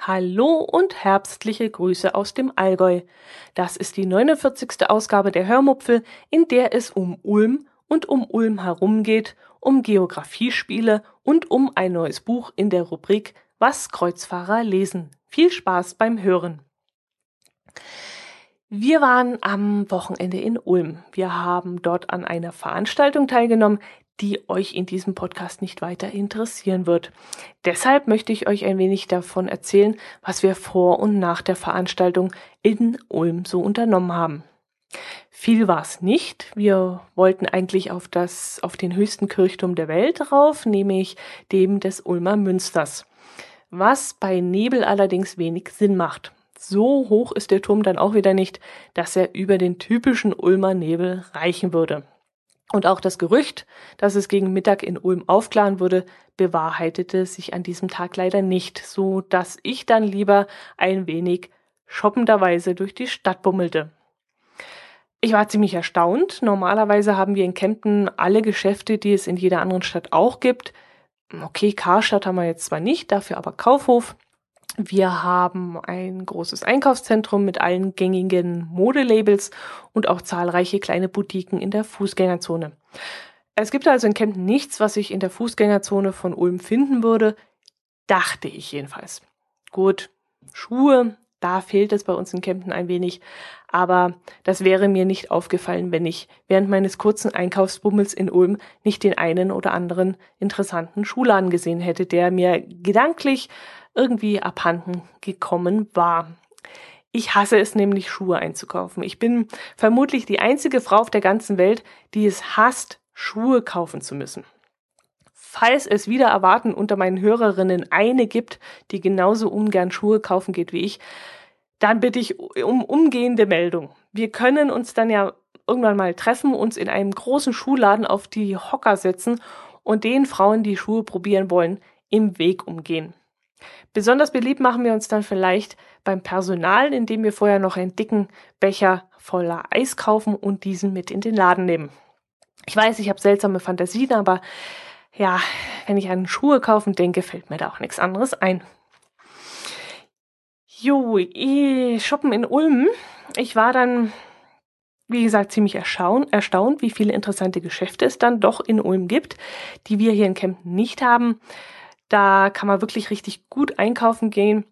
Hallo und herbstliche Grüße aus dem Allgäu. Das ist die 49. Ausgabe der Hörmupfel, in der es um Ulm und um Ulm herum geht, um Geografiespiele und um ein neues Buch in der Rubrik Was Kreuzfahrer lesen. Viel Spaß beim Hören. Wir waren am Wochenende in Ulm. Wir haben dort an einer Veranstaltung teilgenommen, die euch in diesem Podcast nicht weiter interessieren wird. Deshalb möchte ich euch ein wenig davon erzählen, was wir vor und nach der Veranstaltung in Ulm so unternommen haben. Viel war es nicht. Wir wollten eigentlich auf das, auf den höchsten Kirchturm der Welt rauf, nämlich dem des Ulmer Münsters. Was bei Nebel allerdings wenig Sinn macht. So hoch ist der Turm dann auch wieder nicht, dass er über den typischen Ulmer Nebel reichen würde. Und auch das Gerücht, dass es gegen Mittag in Ulm aufklaren würde, bewahrheitete sich an diesem Tag leider nicht, so dass ich dann lieber ein wenig shoppenderweise durch die Stadt bummelte. Ich war ziemlich erstaunt. Normalerweise haben wir in Kempten alle Geschäfte, die es in jeder anderen Stadt auch gibt. Okay, Karstadt haben wir jetzt zwar nicht, dafür aber Kaufhof. Wir haben ein großes Einkaufszentrum mit allen gängigen Modelabels und auch zahlreiche kleine Boutiquen in der Fußgängerzone. Es gibt also in Kempten nichts, was ich in der Fußgängerzone von Ulm finden würde, dachte ich jedenfalls. Gut, Schuhe, da fehlt es bei uns in Kempten ein wenig, aber das wäre mir nicht aufgefallen, wenn ich während meines kurzen Einkaufsbummels in Ulm nicht den einen oder anderen interessanten Schuhladen gesehen hätte, der mir gedanklich irgendwie abhanden gekommen war. Ich hasse es nämlich, Schuhe einzukaufen. Ich bin vermutlich die einzige Frau auf der ganzen Welt, die es hasst, Schuhe kaufen zu müssen. Falls es wieder erwarten unter meinen Hörerinnen eine gibt, die genauso ungern Schuhe kaufen geht wie ich, dann bitte ich um umgehende Meldung. Wir können uns dann ja irgendwann mal treffen, uns in einem großen Schuhladen auf die Hocker setzen und den Frauen, die Schuhe probieren wollen, im Weg umgehen. Besonders beliebt machen wir uns dann vielleicht beim Personal, indem wir vorher noch einen dicken Becher voller Eis kaufen und diesen mit in den Laden nehmen. Ich weiß, ich habe seltsame Fantasien, aber ja, wenn ich an Schuhe kaufen denke, fällt mir da auch nichts anderes ein. Jo, shoppen in Ulm. Ich war dann, wie gesagt, ziemlich erstaunt, erstaunt, wie viele interessante Geschäfte es dann doch in Ulm gibt, die wir hier in Kempten nicht haben. Da kann man wirklich richtig gut einkaufen gehen.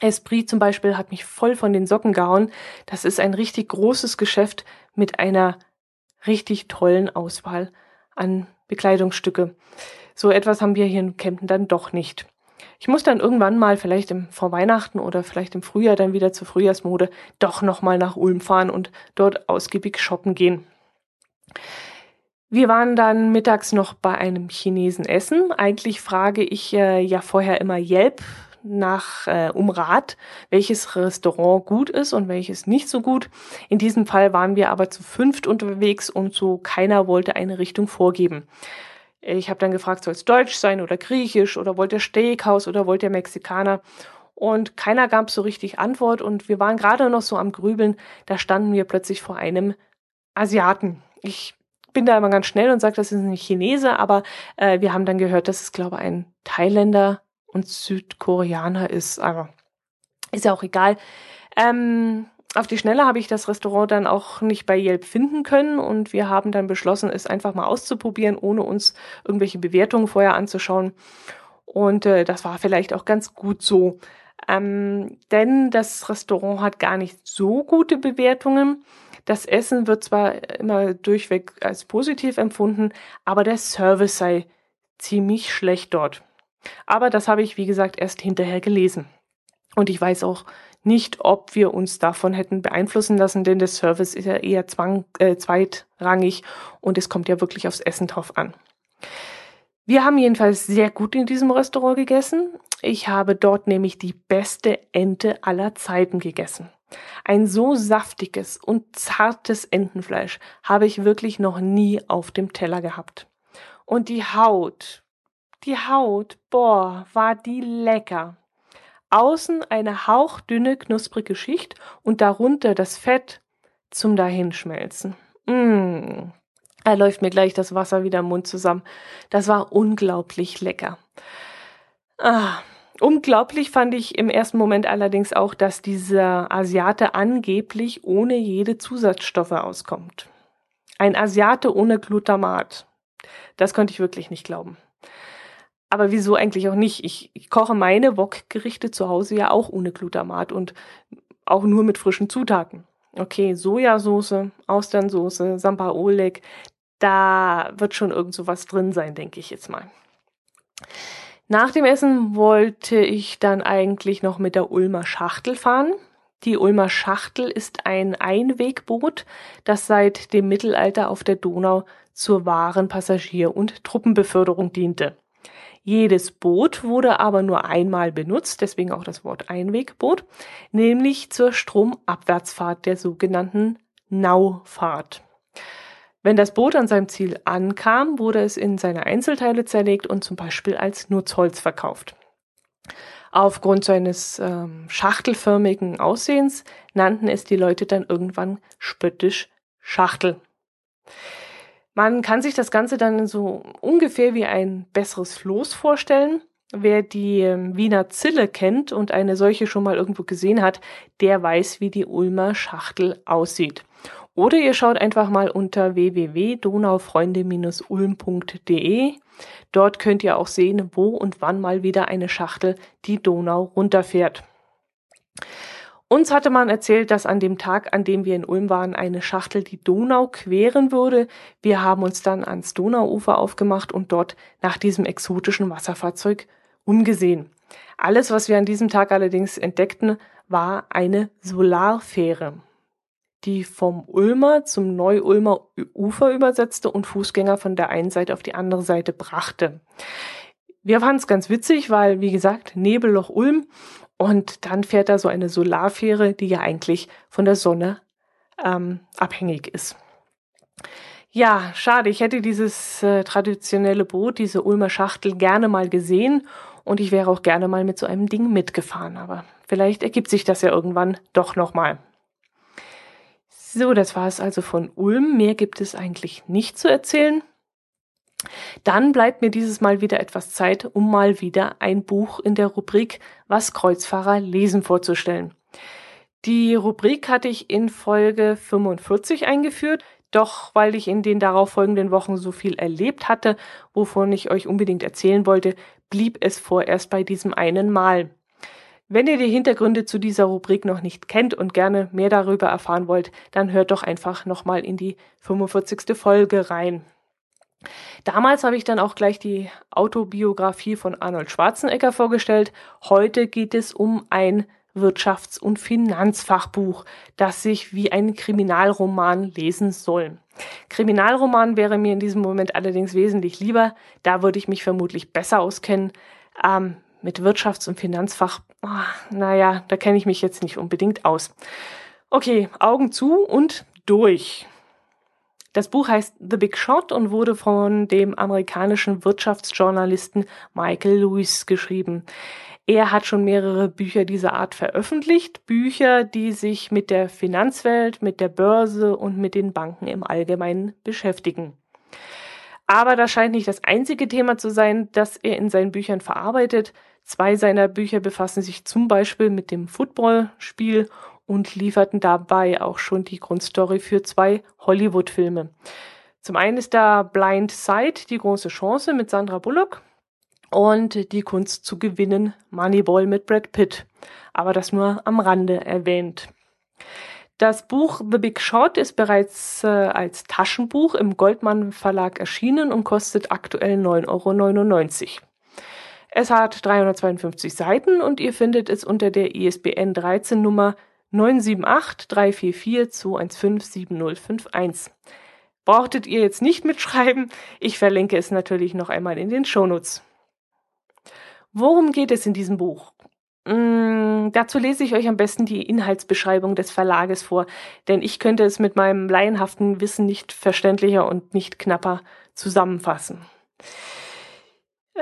Esprit zum Beispiel hat mich voll von den Socken gehauen. Das ist ein richtig großes Geschäft mit einer richtig tollen Auswahl an Bekleidungsstücke. So etwas haben wir hier in Kempten dann doch nicht. Ich muss dann irgendwann mal, vielleicht im, vor Weihnachten oder vielleicht im Frühjahr dann wieder zur Frühjahrsmode, doch nochmal nach Ulm fahren und dort ausgiebig shoppen gehen. Wir waren dann mittags noch bei einem Chinesen essen. Eigentlich frage ich äh, ja vorher immer Yelp nach äh, um Rat, welches Restaurant gut ist und welches nicht so gut. In diesem Fall waren wir aber zu fünft unterwegs und so keiner wollte eine Richtung vorgeben. Ich habe dann gefragt, soll es Deutsch sein oder Griechisch oder wollt ihr Steakhouse oder wollt ihr Mexikaner? Und keiner gab so richtig Antwort und wir waren gerade noch so am Grübeln, da standen wir plötzlich vor einem Asiaten. Ich bin da immer ganz schnell und sage, das ist ein Chinese, aber äh, wir haben dann gehört, dass es, glaube ich, ein Thailänder und Südkoreaner ist. Aber ist ja auch egal. Ähm, auf die Schnelle habe ich das Restaurant dann auch nicht bei Yelp finden können und wir haben dann beschlossen, es einfach mal auszuprobieren, ohne uns irgendwelche Bewertungen vorher anzuschauen. Und äh, das war vielleicht auch ganz gut so. Ähm, denn das Restaurant hat gar nicht so gute Bewertungen. Das Essen wird zwar immer durchweg als positiv empfunden, aber der Service sei ziemlich schlecht dort. Aber das habe ich, wie gesagt, erst hinterher gelesen. Und ich weiß auch nicht, ob wir uns davon hätten beeinflussen lassen, denn der Service ist ja eher zwang, äh, zweitrangig und es kommt ja wirklich aufs Essen drauf an. Wir haben jedenfalls sehr gut in diesem Restaurant gegessen. Ich habe dort nämlich die beste Ente aller Zeiten gegessen. Ein so saftiges und zartes Entenfleisch habe ich wirklich noch nie auf dem Teller gehabt. Und die Haut, die Haut, boah, war die lecker. Außen eine hauchdünne, knusprige Schicht und darunter das Fett zum Dahinschmelzen. Mmh. Mm, da läuft mir gleich das Wasser wieder im Mund zusammen. Das war unglaublich lecker. Ah, unglaublich fand ich im ersten Moment allerdings auch, dass dieser Asiate angeblich ohne jede Zusatzstoffe auskommt. Ein Asiate ohne Glutamat. Das konnte ich wirklich nicht glauben. Aber wieso eigentlich auch nicht? Ich, ich koche meine Wok-Gerichte zu Hause ja auch ohne Glutamat und auch nur mit frischen Zutaten. Okay, Sojasauce, Austernsoße, Samba Oleg, da wird schon irgend so was drin sein, denke ich jetzt mal. Nach dem Essen wollte ich dann eigentlich noch mit der Ulmer Schachtel fahren. Die Ulmer Schachtel ist ein Einwegboot, das seit dem Mittelalter auf der Donau zur Waren, Passagier- und Truppenbeförderung diente. Jedes Boot wurde aber nur einmal benutzt, deswegen auch das Wort Einwegboot, nämlich zur Stromabwärtsfahrt der sogenannten Naufahrt. Wenn das Boot an seinem Ziel ankam, wurde es in seine Einzelteile zerlegt und zum Beispiel als Nutzholz verkauft. Aufgrund seines ähm, schachtelförmigen Aussehens nannten es die Leute dann irgendwann spöttisch Schachtel. Man kann sich das Ganze dann so ungefähr wie ein besseres Floß vorstellen. Wer die ähm, Wiener Zille kennt und eine solche schon mal irgendwo gesehen hat, der weiß, wie die Ulmer Schachtel aussieht. Oder ihr schaut einfach mal unter www.donaufreunde-ulm.de. Dort könnt ihr auch sehen, wo und wann mal wieder eine Schachtel die Donau runterfährt. Uns hatte man erzählt, dass an dem Tag, an dem wir in Ulm waren, eine Schachtel die Donau queren würde. Wir haben uns dann ans Donauufer aufgemacht und dort nach diesem exotischen Wasserfahrzeug umgesehen. Alles, was wir an diesem Tag allerdings entdeckten, war eine Solarfähre, die vom Ulmer zum Neu-Ulmer Ufer übersetzte und Fußgänger von der einen Seite auf die andere Seite brachte. Wir fanden es ganz witzig, weil, wie gesagt, Nebelloch Ulm und dann fährt da so eine Solarfähre, die ja eigentlich von der Sonne ähm, abhängig ist. Ja, schade. Ich hätte dieses äh, traditionelle Boot, diese Ulmer Schachtel, gerne mal gesehen und ich wäre auch gerne mal mit so einem Ding mitgefahren. Aber vielleicht ergibt sich das ja irgendwann doch nochmal. So, das war es also von Ulm. Mehr gibt es eigentlich nicht zu erzählen. Dann bleibt mir dieses Mal wieder etwas Zeit, um mal wieder ein Buch in der Rubrik Was Kreuzfahrer lesen vorzustellen. Die Rubrik hatte ich in Folge 45 eingeführt, doch weil ich in den darauffolgenden Wochen so viel erlebt hatte, wovon ich euch unbedingt erzählen wollte, blieb es vorerst bei diesem einen Mal. Wenn ihr die Hintergründe zu dieser Rubrik noch nicht kennt und gerne mehr darüber erfahren wollt, dann hört doch einfach nochmal in die 45. Folge rein. Damals habe ich dann auch gleich die Autobiografie von Arnold Schwarzenegger vorgestellt. Heute geht es um ein Wirtschafts- und Finanzfachbuch, das sich wie ein Kriminalroman lesen soll. Kriminalroman wäre mir in diesem Moment allerdings wesentlich lieber. Da würde ich mich vermutlich besser auskennen. Ähm, mit Wirtschafts- und Finanzfach, oh, naja, da kenne ich mich jetzt nicht unbedingt aus. Okay, Augen zu und durch. Das Buch heißt The Big Shot und wurde von dem amerikanischen Wirtschaftsjournalisten Michael Lewis geschrieben. Er hat schon mehrere Bücher dieser Art veröffentlicht, Bücher, die sich mit der Finanzwelt, mit der Börse und mit den Banken im Allgemeinen beschäftigen. Aber das scheint nicht das einzige Thema zu sein, das er in seinen Büchern verarbeitet. Zwei seiner Bücher befassen sich zum Beispiel mit dem Footballspiel und lieferten dabei auch schon die Grundstory für zwei Hollywood-Filme. Zum einen ist da Blind Side, die große Chance mit Sandra Bullock und die Kunst zu gewinnen, Moneyball mit Brad Pitt. Aber das nur am Rande erwähnt. Das Buch The Big Shot ist bereits äh, als Taschenbuch im Goldmann Verlag erschienen und kostet aktuell 9,99 Euro. Es hat 352 Seiten und ihr findet es unter der ISBN 13 Nummer 978 344 215 7051. Brauchtet ihr jetzt nicht mitschreiben, ich verlinke es natürlich noch einmal in den Shownotes. Worum geht es in diesem Buch? Mm, dazu lese ich euch am besten die Inhaltsbeschreibung des Verlages vor, denn ich könnte es mit meinem laienhaften Wissen nicht verständlicher und nicht knapper zusammenfassen.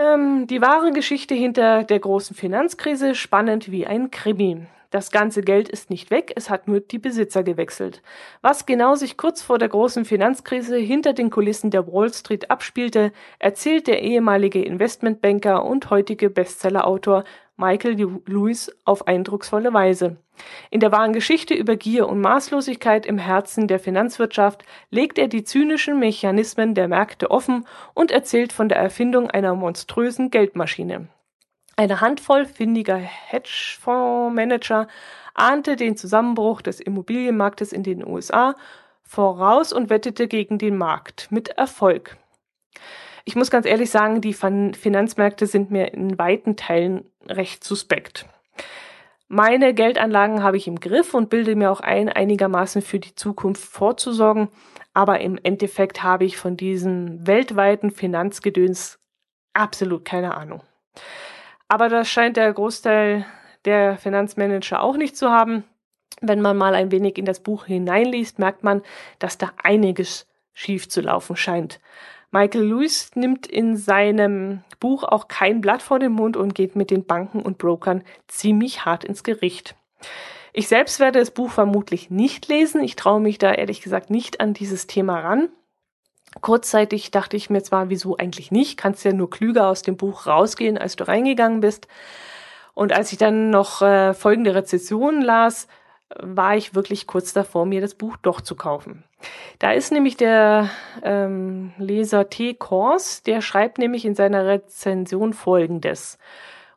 Ähm, die wahre Geschichte hinter der großen Finanzkrise spannend wie ein Krimi. Das ganze Geld ist nicht weg, es hat nur die Besitzer gewechselt. Was genau sich kurz vor der großen Finanzkrise hinter den Kulissen der Wall Street abspielte, erzählt der ehemalige Investmentbanker und heutige Bestsellerautor Michael Lewis auf eindrucksvolle Weise. In der wahren Geschichte über Gier und Maßlosigkeit im Herzen der Finanzwirtschaft legt er die zynischen Mechanismen der Märkte offen und erzählt von der Erfindung einer monströsen Geldmaschine. Eine Handvoll findiger Hedgefondsmanager ahnte den Zusammenbruch des Immobilienmarktes in den USA voraus und wettete gegen den Markt mit Erfolg. Ich muss ganz ehrlich sagen, die Finanzmärkte sind mir in weiten Teilen recht suspekt. Meine Geldanlagen habe ich im Griff und bilde mir auch ein, einigermaßen für die Zukunft vorzusorgen, aber im Endeffekt habe ich von diesem weltweiten Finanzgedöns absolut keine Ahnung. Aber das scheint der Großteil der Finanzmanager auch nicht zu haben. Wenn man mal ein wenig in das Buch hineinliest, merkt man, dass da einiges schief zu laufen scheint. Michael Lewis nimmt in seinem Buch auch kein Blatt vor den Mund und geht mit den Banken und Brokern ziemlich hart ins Gericht. Ich selbst werde das Buch vermutlich nicht lesen. Ich traue mich da ehrlich gesagt nicht an dieses Thema ran. Kurzzeitig dachte ich mir zwar, wieso eigentlich nicht, kannst ja nur klüger aus dem Buch rausgehen, als du reingegangen bist. Und als ich dann noch äh, folgende Rezessionen las, war ich wirklich kurz davor, mir das Buch doch zu kaufen. Da ist nämlich der ähm, Leser T. Kors, der schreibt nämlich in seiner Rezension folgendes.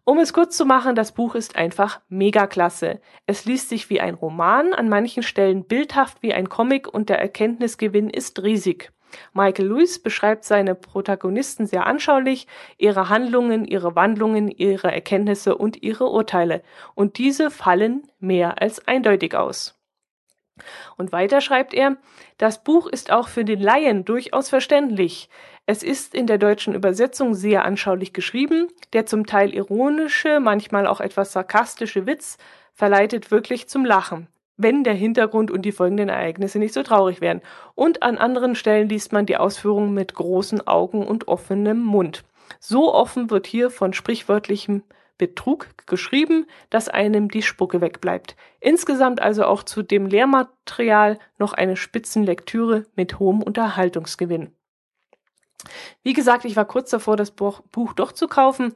Um es kurz zu machen, das Buch ist einfach mega klasse. Es liest sich wie ein Roman, an manchen Stellen bildhaft wie ein Comic und der Erkenntnisgewinn ist riesig. Michael Lewis beschreibt seine Protagonisten sehr anschaulich, ihre Handlungen, ihre Wandlungen, ihre Erkenntnisse und ihre Urteile. Und diese fallen mehr als eindeutig aus. Und weiter schreibt er, das Buch ist auch für den Laien durchaus verständlich. Es ist in der deutschen Übersetzung sehr anschaulich geschrieben, der zum Teil ironische, manchmal auch etwas sarkastische Witz verleitet wirklich zum Lachen wenn der Hintergrund und die folgenden Ereignisse nicht so traurig wären. Und an anderen Stellen liest man die Ausführungen mit großen Augen und offenem Mund. So offen wird hier von sprichwörtlichem Betrug geschrieben, dass einem die Spucke wegbleibt. Insgesamt also auch zu dem Lehrmaterial noch eine Spitzenlektüre mit hohem Unterhaltungsgewinn. Wie gesagt, ich war kurz davor, das Buch doch zu kaufen,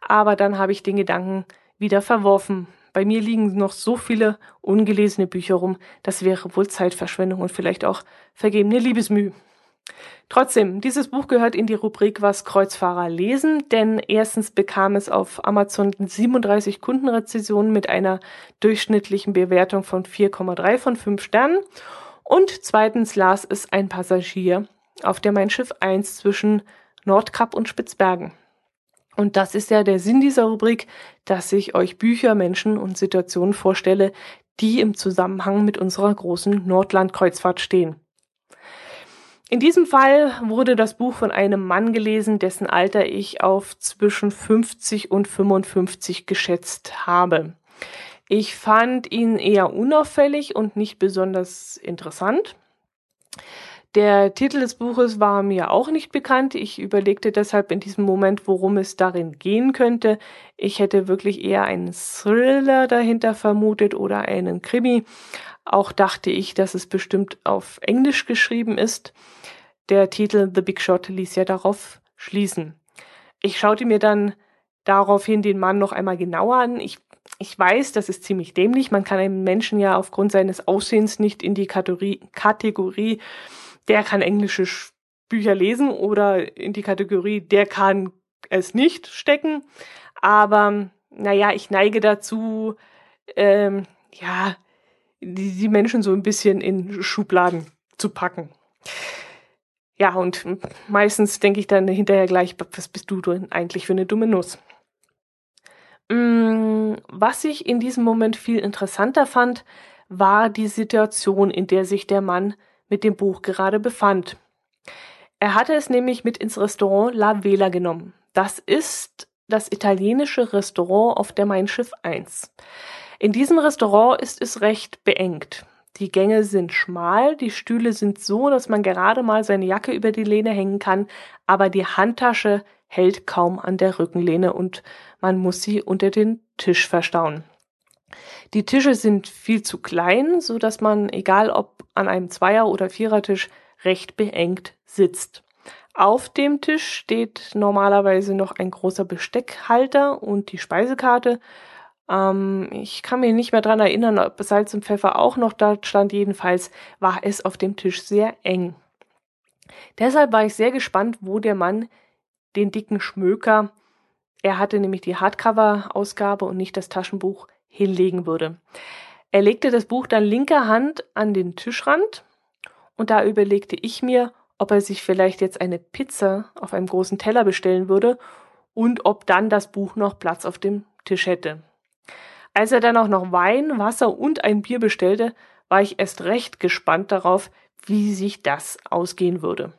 aber dann habe ich den Gedanken wieder verworfen, bei mir liegen noch so viele ungelesene Bücher rum, das wäre wohl Zeitverschwendung und vielleicht auch vergebene Liebesmüh. Trotzdem, dieses Buch gehört in die Rubrik Was Kreuzfahrer lesen, denn erstens bekam es auf Amazon 37 Kundenrezensionen mit einer durchschnittlichen Bewertung von 4,3 von 5 Sternen und zweitens las es ein Passagier auf der Mein Schiff 1 zwischen Nordkap und Spitzbergen. Und das ist ja der Sinn dieser Rubrik, dass ich euch Bücher, Menschen und Situationen vorstelle, die im Zusammenhang mit unserer großen Nordlandkreuzfahrt stehen. In diesem Fall wurde das Buch von einem Mann gelesen, dessen Alter ich auf zwischen 50 und 55 geschätzt habe. Ich fand ihn eher unauffällig und nicht besonders interessant. Der Titel des Buches war mir auch nicht bekannt. Ich überlegte deshalb in diesem Moment, worum es darin gehen könnte. Ich hätte wirklich eher einen Thriller dahinter vermutet oder einen Krimi. Auch dachte ich, dass es bestimmt auf Englisch geschrieben ist. Der Titel The Big Shot ließ ja darauf schließen. Ich schaute mir dann daraufhin den Mann noch einmal genauer an. Ich, ich weiß, das ist ziemlich dämlich. Man kann einen Menschen ja aufgrund seines Aussehens nicht in die Kategorie, Kategorie der kann englische Bücher lesen oder in die Kategorie, der kann es nicht stecken. Aber naja, ich neige dazu, ähm, ja, die, die Menschen so ein bisschen in Schubladen zu packen. Ja, und meistens denke ich dann hinterher gleich, was bist du denn eigentlich für eine dumme Nuss? Mm, was ich in diesem Moment viel interessanter fand, war die Situation, in der sich der Mann mit dem Buch gerade befand. Er hatte es nämlich mit ins Restaurant La Vela genommen. Das ist das italienische Restaurant auf der Mein Schiff 1. In diesem Restaurant ist es recht beengt. Die Gänge sind schmal, die Stühle sind so, dass man gerade mal seine Jacke über die Lehne hängen kann, aber die Handtasche hält kaum an der Rückenlehne und man muss sie unter den Tisch verstauen. Die Tische sind viel zu klein, so dass man, egal ob an einem Zweier- oder Vierertisch, recht beengt sitzt. Auf dem Tisch steht normalerweise noch ein großer Besteckhalter und die Speisekarte. Ähm, ich kann mich nicht mehr dran erinnern, ob Salz und Pfeffer auch noch da stand. Jedenfalls war es auf dem Tisch sehr eng. Deshalb war ich sehr gespannt, wo der Mann den dicken Schmöker, er hatte nämlich die Hardcover-Ausgabe und nicht das Taschenbuch, hinlegen würde. Er legte das Buch dann linker Hand an den Tischrand und da überlegte ich mir, ob er sich vielleicht jetzt eine Pizza auf einem großen Teller bestellen würde und ob dann das Buch noch Platz auf dem Tisch hätte. Als er dann auch noch Wein, Wasser und ein Bier bestellte, war ich erst recht gespannt darauf, wie sich das ausgehen würde.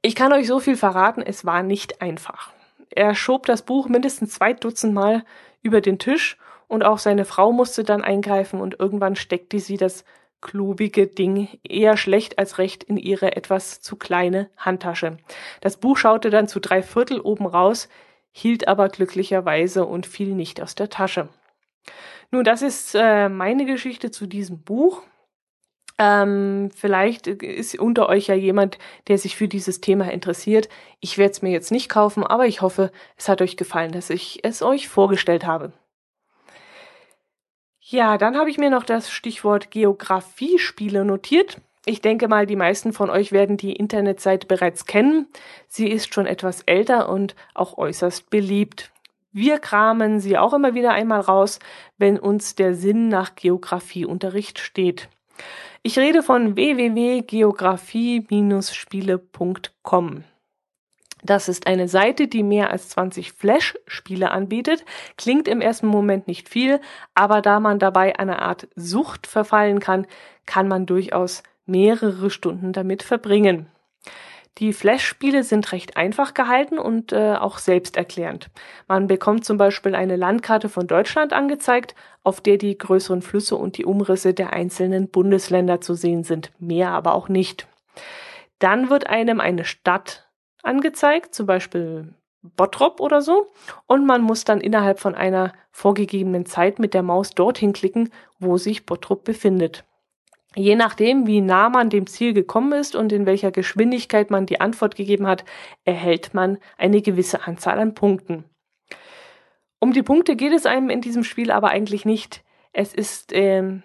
Ich kann euch so viel verraten, es war nicht einfach. Er schob das Buch mindestens zwei Dutzend Mal über den Tisch und auch seine Frau musste dann eingreifen und irgendwann steckte sie das klobige Ding eher schlecht als recht in ihre etwas zu kleine Handtasche. Das Buch schaute dann zu drei Viertel oben raus, hielt aber glücklicherweise und fiel nicht aus der Tasche. Nun, das ist äh, meine Geschichte zu diesem Buch. Ähm, vielleicht ist unter euch ja jemand, der sich für dieses Thema interessiert. Ich werde es mir jetzt nicht kaufen, aber ich hoffe, es hat euch gefallen, dass ich es euch vorgestellt habe. Ja, dann habe ich mir noch das Stichwort Geografiespiele notiert. Ich denke mal, die meisten von euch werden die Internetseite bereits kennen. Sie ist schon etwas älter und auch äußerst beliebt. Wir kramen sie auch immer wieder einmal raus, wenn uns der Sinn nach Geografieunterricht steht. Ich rede von www.geografie-spiele.com. Das ist eine Seite, die mehr als 20 Flash-Spiele anbietet. Klingt im ersten Moment nicht viel, aber da man dabei einer Art Sucht verfallen kann, kann man durchaus mehrere Stunden damit verbringen. Die Flash-Spiele sind recht einfach gehalten und äh, auch selbsterklärend. Man bekommt zum Beispiel eine Landkarte von Deutschland angezeigt, auf der die größeren Flüsse und die Umrisse der einzelnen Bundesländer zu sehen sind, mehr aber auch nicht. Dann wird einem eine Stadt angezeigt, zum Beispiel Bottrop oder so. Und man muss dann innerhalb von einer vorgegebenen Zeit mit der Maus dorthin klicken, wo sich Bottrop befindet. Je nachdem, wie nah man dem Ziel gekommen ist und in welcher Geschwindigkeit man die Antwort gegeben hat, erhält man eine gewisse Anzahl an Punkten. Um die Punkte geht es einem in diesem Spiel aber eigentlich nicht. Es ist, äh,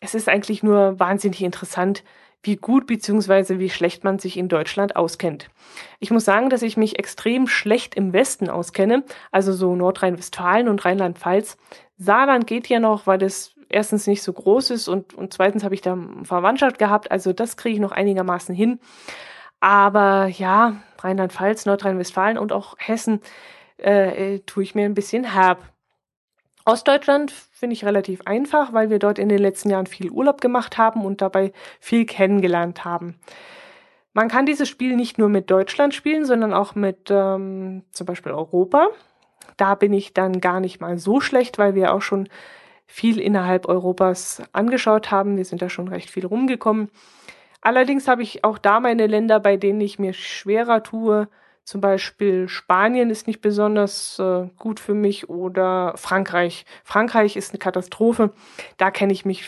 es ist eigentlich nur wahnsinnig interessant, wie gut bzw. wie schlecht man sich in Deutschland auskennt. Ich muss sagen, dass ich mich extrem schlecht im Westen auskenne, also so Nordrhein-Westfalen und Rheinland-Pfalz. Saarland geht ja noch, weil es erstens nicht so groß ist und, und zweitens habe ich da Verwandtschaft gehabt, also das kriege ich noch einigermaßen hin. Aber ja, Rheinland-Pfalz, Nordrhein-Westfalen und auch Hessen äh, äh, tue ich mir ein bisschen herb. Ostdeutschland finde ich relativ einfach, weil wir dort in den letzten Jahren viel Urlaub gemacht haben und dabei viel kennengelernt haben. Man kann dieses Spiel nicht nur mit Deutschland spielen, sondern auch mit ähm, zum Beispiel Europa. Da bin ich dann gar nicht mal so schlecht, weil wir auch schon viel innerhalb Europas angeschaut haben. Wir sind da schon recht viel rumgekommen. Allerdings habe ich auch da meine Länder, bei denen ich mir schwerer tue, zum Beispiel Spanien ist nicht besonders äh, gut für mich oder Frankreich. Frankreich ist eine Katastrophe. Da kenne ich mich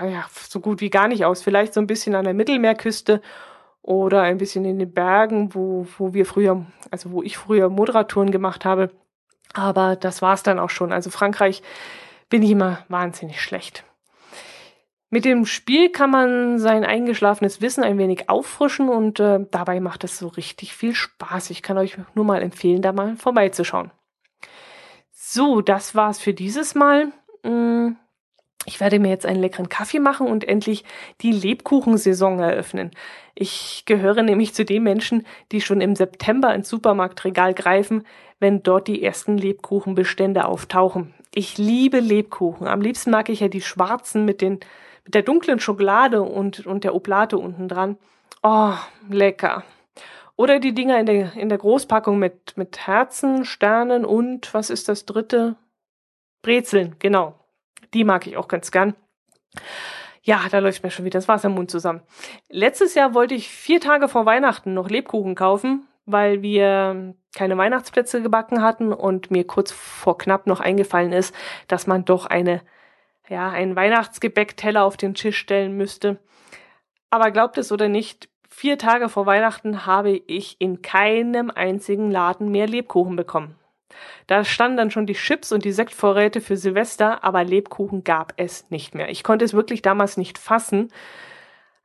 ja, so gut wie gar nicht aus. Vielleicht so ein bisschen an der Mittelmeerküste oder ein bisschen in den Bergen, wo, wo wir früher, also wo ich früher Moderatoren gemacht habe. Aber das war's dann auch schon. Also Frankreich bin ich immer wahnsinnig schlecht. Mit dem Spiel kann man sein eingeschlafenes Wissen ein wenig auffrischen und äh, dabei macht es so richtig viel Spaß. Ich kann euch nur mal empfehlen, da mal vorbeizuschauen. So, das war's für dieses Mal. Mm, ich werde mir jetzt einen leckeren Kaffee machen und endlich die Lebkuchensaison eröffnen. Ich gehöre nämlich zu den Menschen, die schon im September ins Supermarktregal greifen, wenn dort die ersten Lebkuchenbestände auftauchen. Ich liebe Lebkuchen. Am liebsten mag ich ja die schwarzen mit den mit der dunklen Schokolade und, und der Oblate unten dran. Oh, lecker. Oder die Dinger in der, in der Großpackung mit, mit Herzen, Sternen und was ist das dritte? Brezeln, genau. Die mag ich auch ganz gern. Ja, da läuft mir schon wieder das Wasser im Mund zusammen. Letztes Jahr wollte ich vier Tage vor Weihnachten noch Lebkuchen kaufen, weil wir keine Weihnachtsplätze gebacken hatten und mir kurz vor knapp noch eingefallen ist, dass man doch eine, ja, einen Weihnachtsgebäckteller auf den Tisch stellen müsste. Aber glaubt es oder nicht, vier Tage vor Weihnachten habe ich in keinem einzigen Laden mehr Lebkuchen bekommen. Da standen dann schon die Chips und die Sektvorräte für Silvester, aber Lebkuchen gab es nicht mehr. Ich konnte es wirklich damals nicht fassen.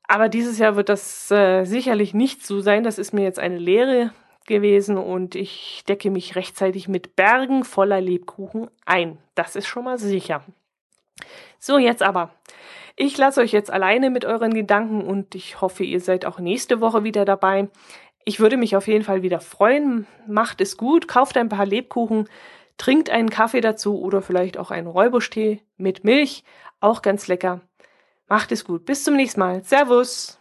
Aber dieses Jahr wird das äh, sicherlich nicht so sein. Das ist mir jetzt eine Lehre gewesen und ich decke mich rechtzeitig mit Bergen voller Lebkuchen ein. Das ist schon mal sicher. So, jetzt aber. Ich lasse euch jetzt alleine mit euren Gedanken und ich hoffe, ihr seid auch nächste Woche wieder dabei. Ich würde mich auf jeden Fall wieder freuen. Macht es gut, kauft ein paar Lebkuchen, trinkt einen Kaffee dazu oder vielleicht auch einen Räubusch-Tee mit Milch. Auch ganz lecker. Macht es gut. Bis zum nächsten Mal. Servus.